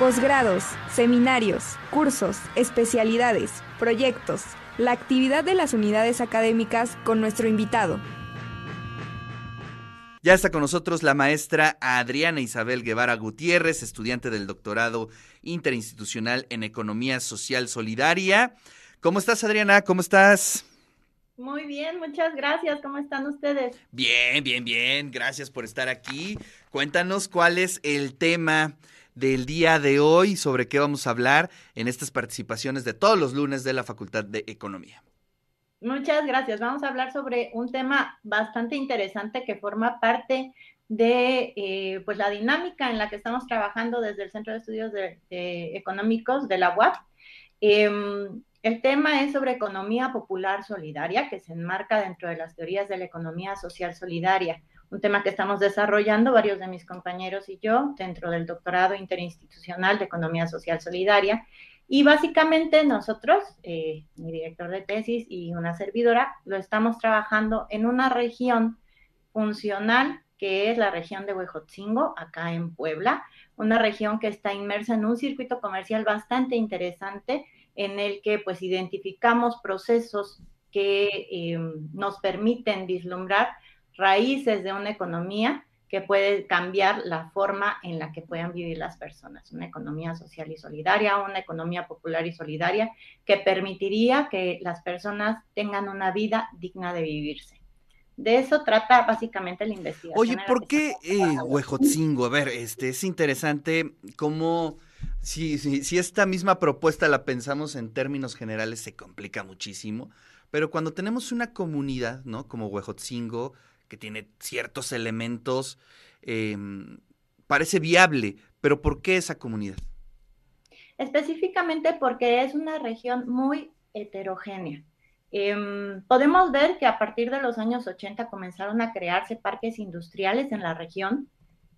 Posgrados, seminarios, cursos, especialidades, proyectos, la actividad de las unidades académicas con nuestro invitado. Ya está con nosotros la maestra Adriana Isabel Guevara Gutiérrez, estudiante del doctorado interinstitucional en Economía Social Solidaria. ¿Cómo estás, Adriana? ¿Cómo estás? Muy bien, muchas gracias. ¿Cómo están ustedes? Bien, bien, bien. Gracias por estar aquí. Cuéntanos cuál es el tema del día de hoy, sobre qué vamos a hablar en estas participaciones de todos los lunes de la Facultad de Economía. Muchas gracias. Vamos a hablar sobre un tema bastante interesante que forma parte de eh, pues la dinámica en la que estamos trabajando desde el Centro de Estudios Económicos de la UAP. Em, el tema es sobre economía popular solidaria, que se enmarca dentro de las teorías de la economía social solidaria un tema que estamos desarrollando varios de mis compañeros y yo dentro del doctorado interinstitucional de Economía Social Solidaria. Y básicamente nosotros, eh, mi director de tesis y una servidora, lo estamos trabajando en una región funcional que es la región de Huejotzingo, acá en Puebla, una región que está inmersa en un circuito comercial bastante interesante en el que pues identificamos procesos que eh, nos permiten vislumbrar raíces de una economía que puede cambiar la forma en la que puedan vivir las personas. Una economía social y solidaria, una economía popular y solidaria que permitiría que las personas tengan una vida digna de vivirse. De eso trata básicamente la investigación. Oye, ¿por qué eh, Huejotzingo? A ver, este, es interesante cómo, si, si, si esta misma propuesta la pensamos en términos generales, se complica muchísimo, pero cuando tenemos una comunidad, ¿no? Como Huejotzingo, que tiene ciertos elementos, em, parece viable, pero ¿por qué esa comunidad? Específicamente porque es una región muy heterogénea. Em, podemos ver que a partir de los años 80 comenzaron a crearse parques industriales en la región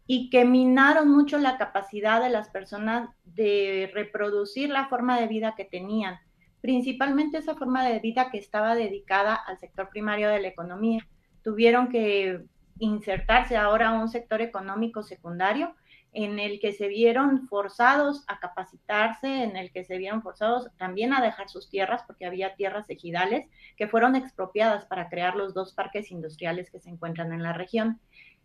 y que minaron mucho la capacidad de las personas de reproducir la forma de vida que tenían, principalmente esa forma de vida que estaba dedicada al sector primario de la economía tuvieron que insertarse ahora a un sector económico secundario en el que se vieron forzados a capacitarse, en el que se vieron forzados también a dejar sus tierras, porque había tierras ejidales que fueron expropiadas para crear los dos parques industriales que se encuentran en la región.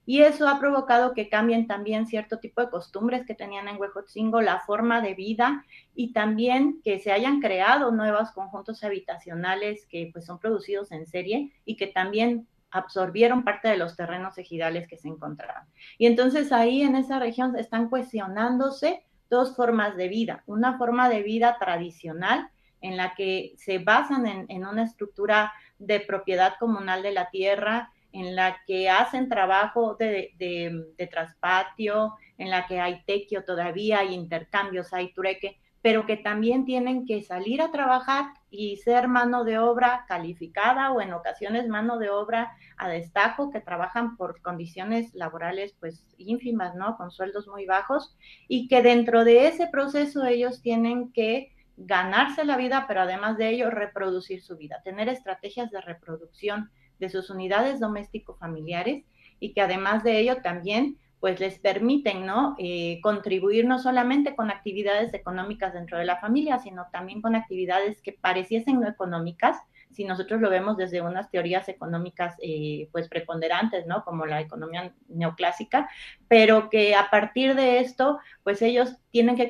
Y eso ha provocado que cambien también cierto tipo de costumbres que tenían en Huejotzingo, la forma de vida y también que se hayan creado nuevos conjuntos habitacionales que pues son producidos en serie y que también absorbieron parte de los terrenos ejidales que se encontraban. Y entonces ahí en esa región están cuestionándose dos formas de vida. Una forma de vida tradicional en la que se basan en, una estructura de propiedad comunal de la tierra, en la que hacen trabajo de, de traspatio, en la que hay tequio todavía, hay intercambios, hay trueque, pero que también tienen que salir a trabajar y ser mano de obra calificada o en ocasiones mano de obra a destajo que trabajan por condiciones laborales pues ínfimas, ¿no? Con sueldos muy bajos y que dentro de ese proceso ellos tienen que ganarse la vida, pero además de ello reproducir su vida, tener estrategias de reproducción de sus unidades doméstico-familiares y que además de ello también pues les permiten, ¿no? Eh, contribuir no solamente con actividades económicas dentro de la familia, sino también con actividades que pareciesen no económicas, si nosotros lo vemos desde unas teorías económicas eh, pues preponderantes, ¿no? Como la economía neoclásica, pero que a partir de esto, pues ellos tienen que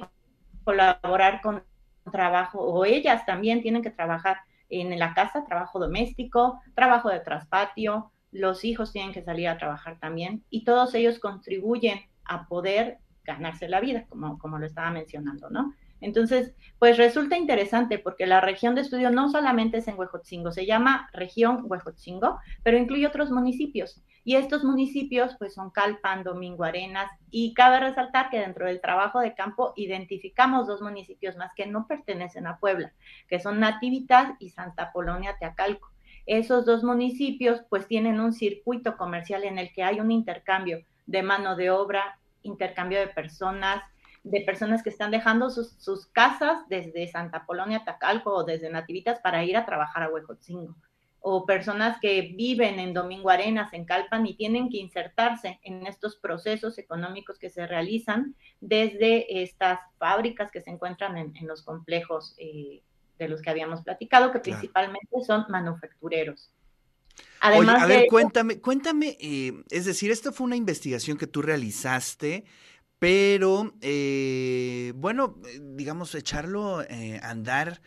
colaborar con trabajo, o ellas también tienen que trabajar en la casa, trabajo doméstico, trabajo de traspatio, los hijos tienen que salir a trabajar también y todos ellos contribuyen a poder ganarse la vida, como, como lo estaba mencionando, ¿no? Entonces, pues resulta interesante porque la región de estudio no solamente es en Huejotzingo, se llama región Huejotzingo, pero incluye otros municipios. Y estos municipios, pues son Calpan, Domingo Arenas, y cabe resaltar que dentro del trabajo de campo identificamos dos municipios más que no pertenecen a Puebla, que son Natividad y Santa Polonia Teacalco. Esos dos municipios pues tienen un circuito comercial en el que hay un intercambio de mano de obra, intercambio de personas, de personas que están dejando sus, casas desde Santa Polonia, Tacalco o desde Nativitas para ir a trabajar a Huejotzingo. O personas que viven en Domingo Arenas, en Calpan, y tienen que insertarse en estos procesos económicos que se realizan desde estas fábricas que se encuentran en, los complejos eh, de los que habíamos platicado, que principalmente son manufactureros. Además a ver, cuéntame, cuéntame, eh, es decir, esto fue una investigación que tú realizaste, pero, eh, bueno, digamos, echarlo a andar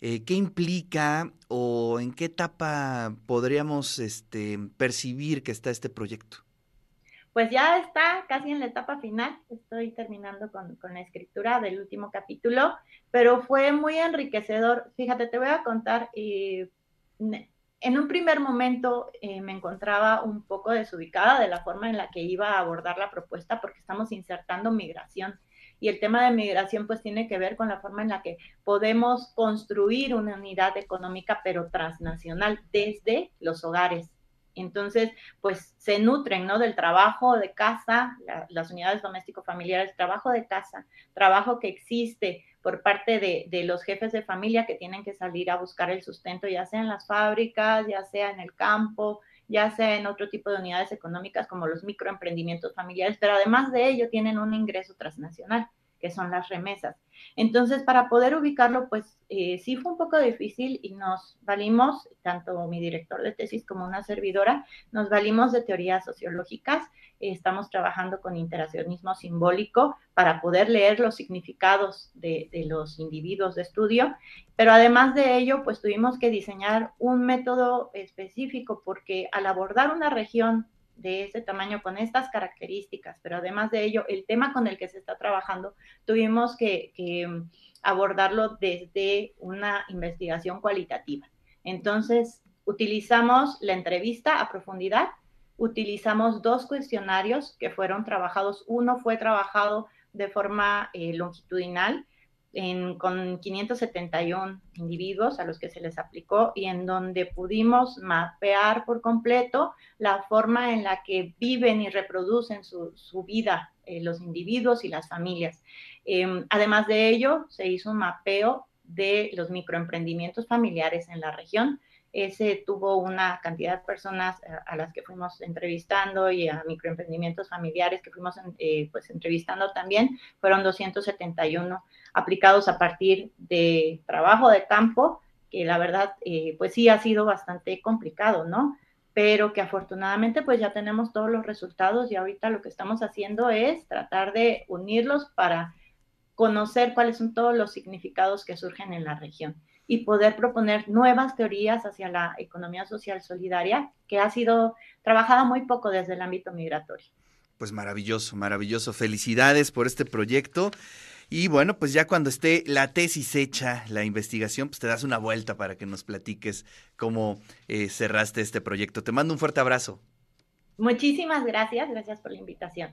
eh, ¿Qué implica o en qué etapa podríamos este, percibir que está este proyecto? Pues ya está casi en la etapa final, estoy terminando con, la escritura del último capítulo, pero fue muy enriquecedor. Fíjate, te voy a contar, eh, en un primer momento eh, me encontraba un poco desubicada de la forma en la que iba a abordar la propuesta porque estamos insertando migración y el tema de migración pues tiene que ver con la forma en la que podemos construir una unidad económica pero transnacional desde los hogares. Entonces, pues se nutren, ¿no? Del trabajo de casa, las unidades doméstico-familiares, trabajo de casa, trabajo que existe por parte de, de, los jefes de familia que tienen que salir a buscar el sustento, ya sea en las fábricas, ya sea en el campo, ya sea en otro tipo de unidades económicas como los microemprendimientos familiares, pero además de ello tienen un ingreso transnacional, que son las remesas. Entonces, para poder ubicarlo, pues eh, sí fue un poco difícil y nos valimos, tanto mi director de tesis como una servidora, nos valimos de teorías sociológicas. estamos trabajando con interaccionismo simbólico para poder leer los significados de, de los individuos de estudio, pero además de ello, pues tuvimos que diseñar un método específico porque al abordar una región de ese tamaño con estas características, pero además de ello, el tema con el que se está trabajando, tuvimos que, mm, abordarlo desde una investigación cualitativa. Entonces, utilizamos la entrevista a profundidad, utilizamos dos cuestionarios que fueron trabajados. Uno fue trabajado de forma eh, longitudinal con 571 individuos a los que se les aplicó y en donde pudimos mapear por completo la forma en la que viven y reproducen su, vida eh, los individuos y las familias. Em, además de ello, se hizo un mapeo de los microemprendimientos familiares en la región ese tuvo una cantidad de personas eh, a, las que fuimos entrevistando y a microemprendimientos familiares que fuimos eh, pues entrevistando también, fueron 271 aplicados a partir de trabajo de campo, que la verdad eh, pues sí ha sido bastante complicado, ¿no? Pero que afortunadamente pues ya tenemos todos los resultados y ahorita lo que estamos haciendo es tratar de unirlos para conocer cuáles son todos los significados que surgen en la región y poder proponer nuevas teorías hacia la economía social solidaria, que ha sido trabajada muy poco desde el ámbito migratorio. Pues maravilloso, maravilloso. Felicidades por este proyecto. Y bueno, pues ya cuando esté la tesis hecha, la investigación, pues te das una vuelta para que nos platiques cómo eh, cerraste este proyecto. Te mando un fuerte abrazo. Muchísimas gracias, gracias por la invitación.